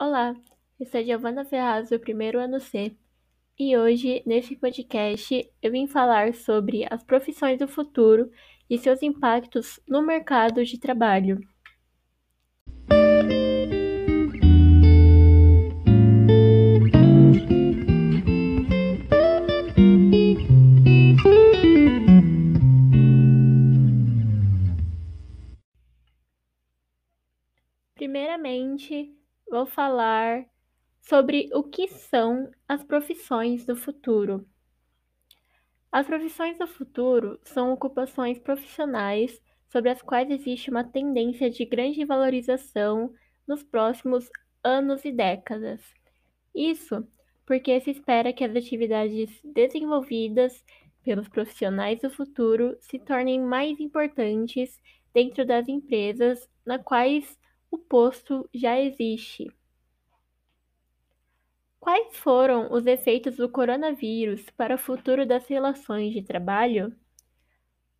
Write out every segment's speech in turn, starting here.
Olá, eu sou Giovana Ferraz do primeiro ano C e hoje, nesse podcast, eu vim falar sobre as profissões do futuro e seus impactos no mercado de trabalho. Primeiramente, vou falar sobre o que são as profissões do futuro. As profissões do futuro são ocupações profissionais sobre as quais existe uma tendência de grande valorização nos próximos anos e décadas. Isso porque se espera que as atividades desenvolvidas pelos profissionais do futuro se tornem mais importantes dentro das empresas na quais o posto já existe. Quais foram os efeitos do coronavírus para o futuro das relações de trabalho?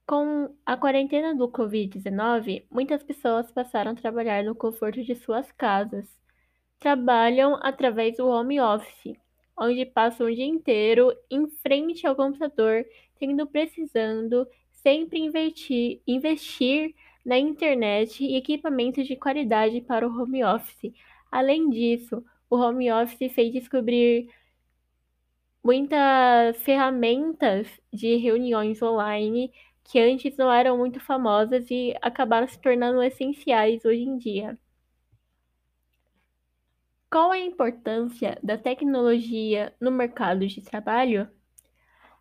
Com a quarentena do Covid-19, muitas pessoas passaram a trabalhar no conforto de suas casas. Trabalham através do home office, onde passam o dia inteiro em frente ao computador, tendo precisando sempre investir, investir na internet e equipamentos de qualidade para o home office. Além disso, o home office fez descobrir muitas ferramentas de reuniões online que antes não eram muito famosas e acabaram se tornando essenciais hoje em dia. Qual a importância da tecnologia no mercado de trabalho?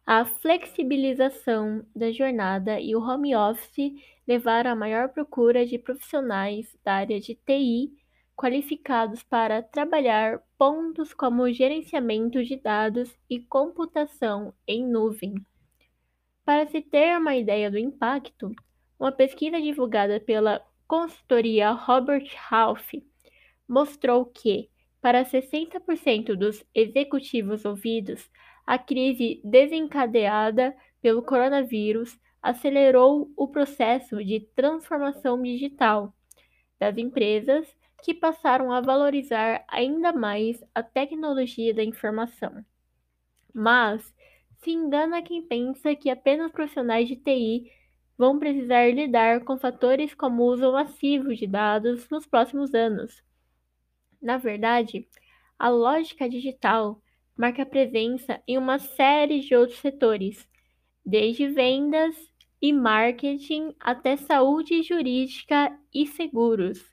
A flexibilização da jornada e o home office levaram à maior procura de profissionais da área de TI qualificados para trabalhar pontos como gerenciamento de dados e computação em nuvem. Para se ter uma ideia do impacto, uma pesquisa divulgada pela consultoria Robert Half mostrou que, para 60% dos executivos ouvidos, a crise desencadeada pelo coronavírus acelerou o processo de transformação digital das empresas que passaram a valorizar ainda mais a tecnologia da informação. Mas se engana quem pensa que apenas profissionais de TI vão precisar lidar com fatores como o uso massivo de dados nos próximos anos. Na verdade, a lógica digital marca presença em uma série de outros setores, desde vendas e marketing até saúde jurídica e seguros.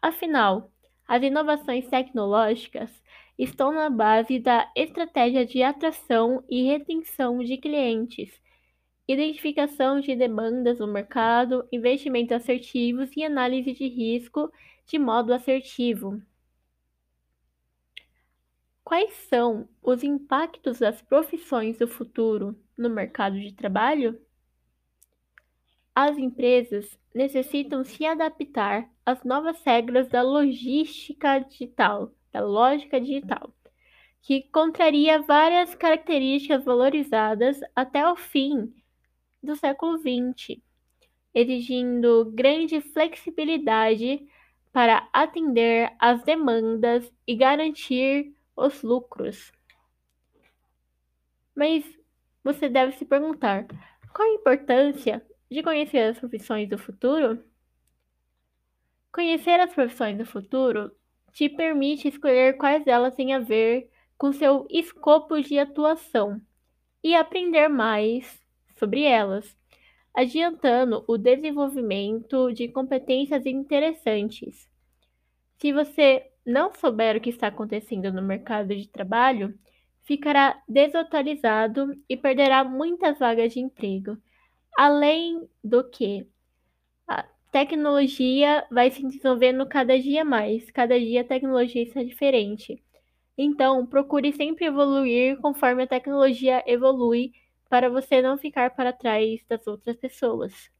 Afinal, as inovações tecnológicas estão na base da estratégia de atração e retenção de clientes, identificação de demandas no mercado, investimentos assertivos e análise de risco de modo assertivo. Quais são os impactos das profissões do futuro no mercado de trabalho? As empresas necessitam se adaptar às novas regras da logística digital, da lógica digital, que contraria várias características valorizadas até o fim do século XX, exigindo grande flexibilidade para atender às demandas e garantir os lucros. Mas você deve se perguntar: qual a importância de conhecer as profissões do futuro? Conhecer as profissões do futuro te permite escolher quais delas têm a ver com seu escopo de atuação e aprender mais sobre elas, adiantando o desenvolvimento de competências interessantes. Se você não souber o que está acontecendo no mercado de trabalho, ficará desatualizado e perderá muitas vagas de emprego. Além do que, a tecnologia vai se desenvolvendo cada dia mais, cada dia a tecnologia está diferente. Então, procure sempre evoluir conforme a tecnologia evolui para você não ficar para trás das outras pessoas.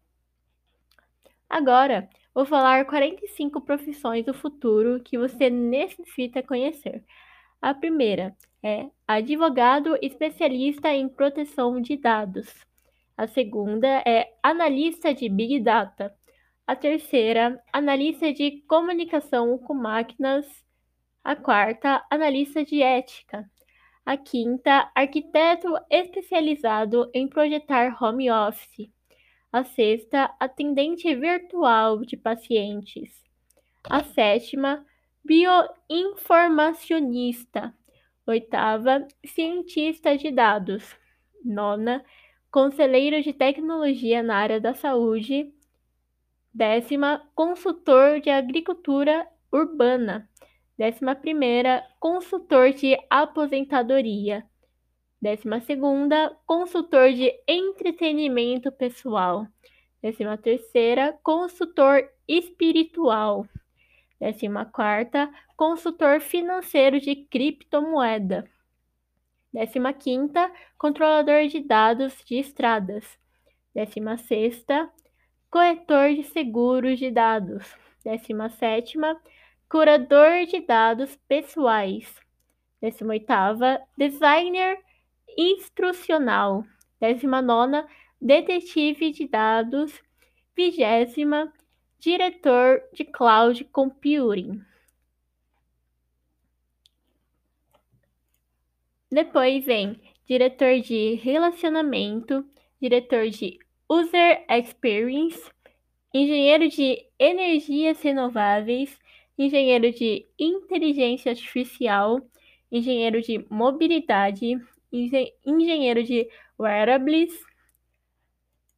Agora, vou falar 45 profissões do futuro que você necessita conhecer. A primeira é advogado especialista em proteção de dados. A segunda é analista de Big Data. A terceira, analista de comunicação com máquinas A quarta, analista de ética. A quinta, arquiteto especializado em projetar home office. A sexta, atendente virtual de pacientes. A sétima, bioinformacionista. Oitava, cientista de dados. Nona, conselheiro de tecnologia na área da saúde. Décima, consultor de agricultura urbana. Décima primeira, consultor de aposentadoria. Décima segunda, consultor de entretenimento pessoal. Décima terceira, consultor espiritual. Décima quarta, consultor financeiro de criptomoeda. Décima quinta, controlador de dados de estradas. Décima sexta, corretor de seguros de dados. Décima sétima, curador de dados pessoais. Décima oitava, designer instrucional. Décima nona, detetive de dados. Vigésima, diretor de cloud computing. Depois vem diretor de relacionamento, diretor de user experience, engenheiro de energias renováveis, engenheiro de inteligência artificial, engenheiro de mobilidade, engenheiro de wearables,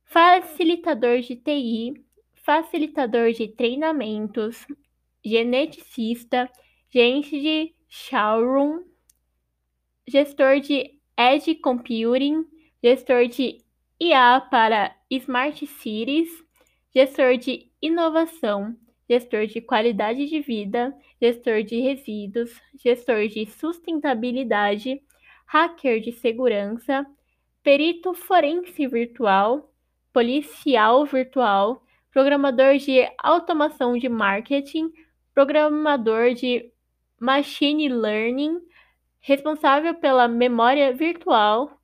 facilitador de TI, facilitador de treinamentos, geneticista, gerente de showroom, gestor de Edge Computing, gestor de IA para Smart Cities, gestor de inovação, gestor de qualidade de vida, gestor de resíduos, gestor de sustentabilidade, hacker de segurança, perito forense virtual, policial virtual, programador de automação de marketing, programador de machine learning, responsável pela memória virtual,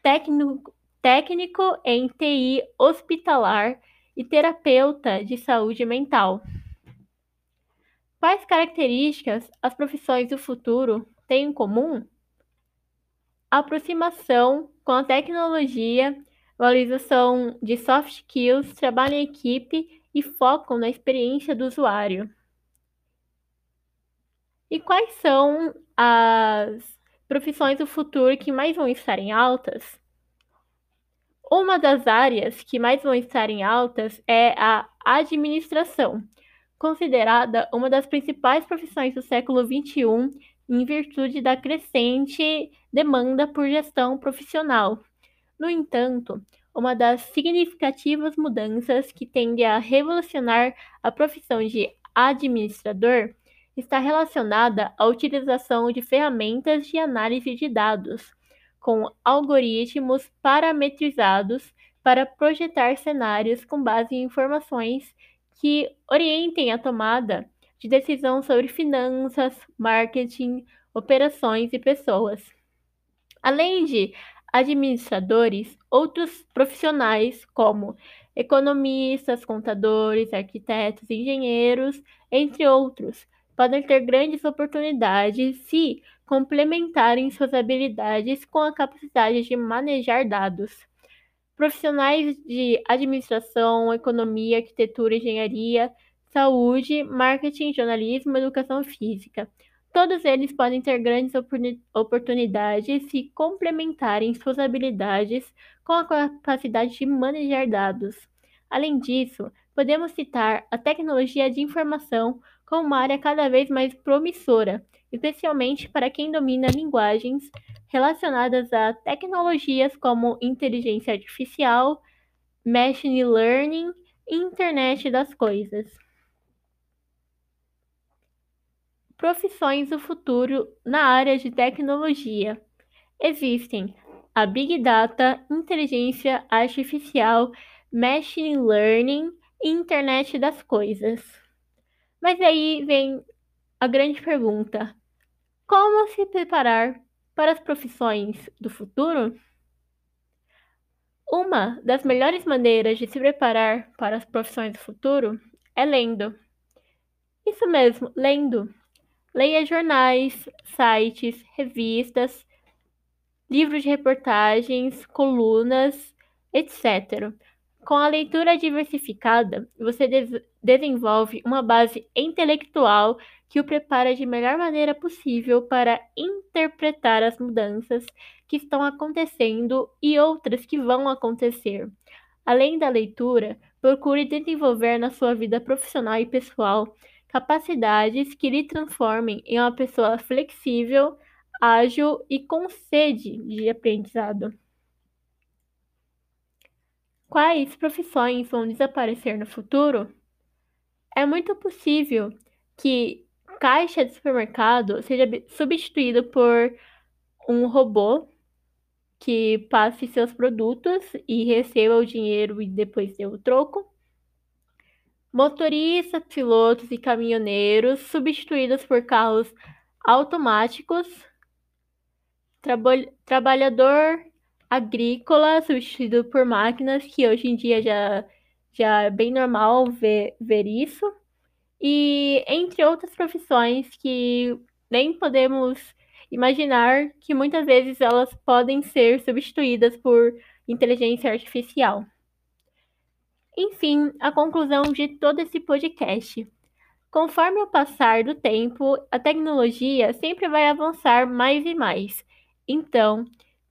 técnico, técnico em TI hospitalar e terapeuta de saúde mental. Quais características as profissões do futuro têm em comum? Aproximação com a tecnologia, valorização de soft skills, trabalho em equipe e foco na experiência do usuário. E quais são as profissões do futuro que mais vão estar em altas? Uma das áreas que mais vão estar em altas é a administração, considerada uma das principais profissões do século XXI em virtude da crescente demanda por gestão profissional. No entanto, uma das significativas mudanças que tende a revolucionar a profissão de administrador está relacionada à utilização de ferramentas de análise de dados, com algoritmos parametrizados para projetar cenários com base em informações que orientem a tomada de decisão sobre finanças, marketing, operações e pessoas. Além de administradores, outros profissionais, como economistas, contadores, arquitetos, engenheiros, entre outros, podem ter grandes oportunidades se complementarem suas habilidades com a capacidade de manejar dados. Profissionais de administração, economia, arquitetura, engenharia, saúde, marketing, jornalismo, educação física. Todos eles podem ter grandes oportunidades se complementarem suas habilidades com a capacidade de manejar dados. Além disso, podemos citar a tecnologia de informação como uma área cada vez mais promissora, especialmente para quem domina linguagens relacionadas a tecnologias como inteligência artificial, machine learning e internet das coisas. Profissões do futuro na área de tecnologia. Existem a Big Data, inteligência artificial, machine learning e internet das coisas. Mas aí vem a grande pergunta: como se preparar para as profissões do futuro? Uma das melhores maneiras de se preparar para as profissões do futuro é lendo. Isso mesmo, lendo. Leia jornais, sites, revistas, livros de reportagens, colunas, etc. Com a leitura diversificada, você des desenvolve uma base intelectual que o prepara de melhor maneira possível para interpretar as mudanças que estão acontecendo e outras que vão acontecer. Além da leitura, procure desenvolver na sua vida profissional e pessoal capacidades que lhe transformem em uma pessoa flexível, ágil e com sede de aprendizado. Quais profissões vão desaparecer no futuro? É muito possível que caixa de supermercado seja substituído por um robô que passe seus produtos e receba o dinheiro e depois dê o troco. Motoristas, pilotos e caminhoneiros substituídos por carros automáticos. Traba trabalhador agrícola substituído por máquinas, que hoje em dia já, já é bem normal ver, ver isso. E entre outras profissões que nem podemos imaginar que muitas vezes elas podem ser substituídas por inteligência artificial. Enfim, a conclusão de todo esse podcast. Conforme o passar do tempo, a tecnologia sempre vai avançar mais e mais. Então,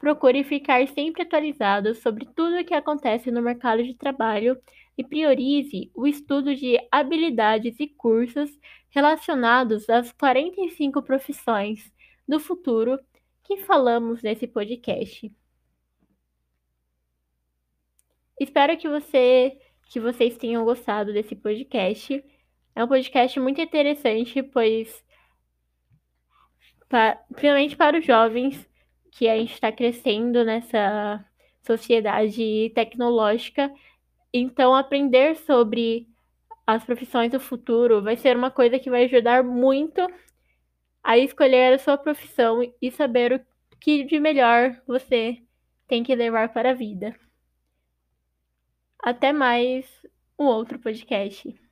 procure ficar sempre atualizado sobre tudo o que acontece no mercado de trabalho e priorize o estudo de habilidades e cursos relacionados às 45 profissões do futuro que falamos nesse podcast. Espero que você que vocês tenham gostado desse podcast. É um podcast muito interessante, pois pra, principalmente para os jovens que a gente está crescendo nessa sociedade tecnológica, então aprender sobre as profissões do futuro vai ser uma coisa que vai ajudar muito a escolher a sua profissão e saber o que de melhor você tem que levar para a vida. Até mais um outro podcast.